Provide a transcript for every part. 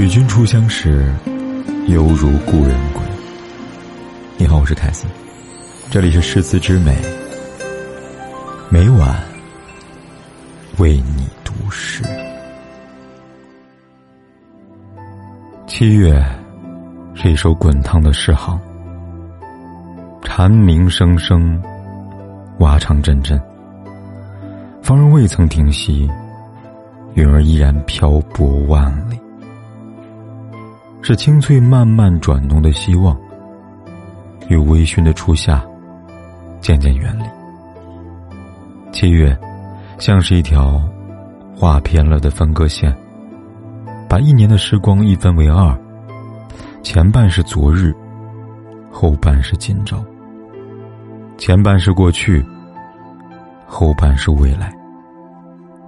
与君初相识，犹如故人归。你好，我是凯斯，这里是诗词之美，每晚为你读诗。七月是一首滚烫的诗行，蝉鸣声声，蛙唱阵阵，风儿未曾停息，云儿依然漂泊万里。是清脆慢慢转浓的希望，与微醺的初夏渐渐远离。七月，像是一条画偏了的分割线，把一年的时光一分为二，前半是昨日，后半是今朝。前半是过去，后半是未来。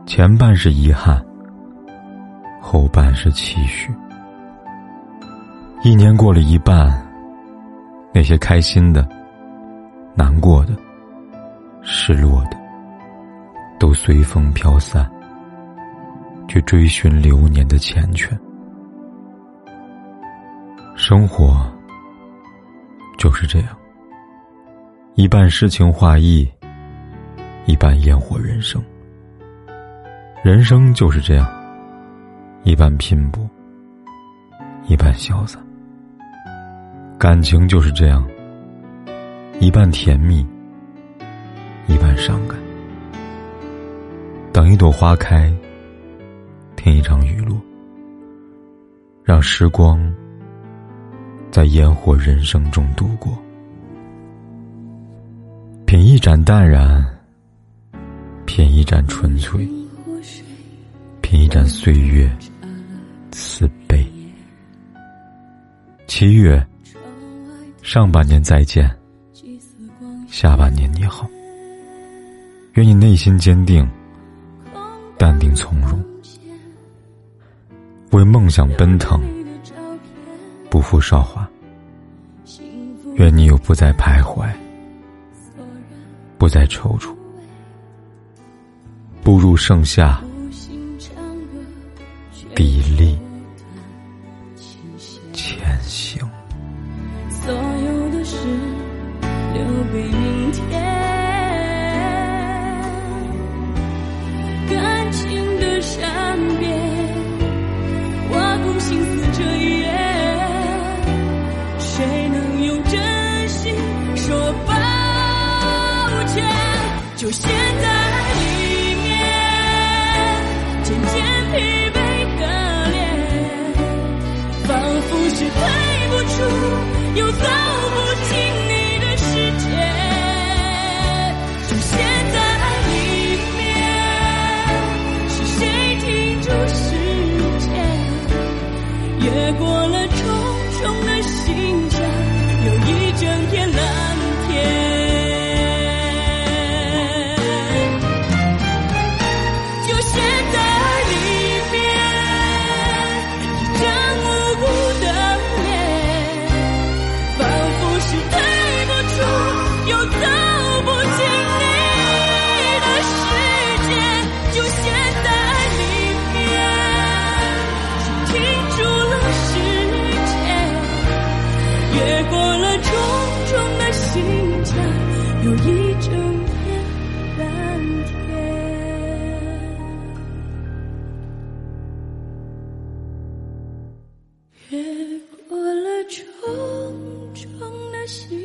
前半是遗憾，后半是期许。一年过了一半，那些开心的、难过的、失落的，都随风飘散，去追寻流年的缱绻。生活就是这样，一半诗情画意，一半烟火人生。人生就是这样，一半拼搏，一半潇洒。感情就是这样，一半甜蜜，一半伤感。等一朵花开，听一场雨落，让时光在烟火人生中度过。品一盏淡然，品一盏纯粹，品一盏岁月慈悲。七月。上半年再见，下半年你好。愿你内心坚定，淡定从容，为梦想奔腾，不负韶华。愿你有不再徘徊，不再踌躇，步入盛夏，心中，越过了重重的心墙，有一整片蓝天。越过了重重的心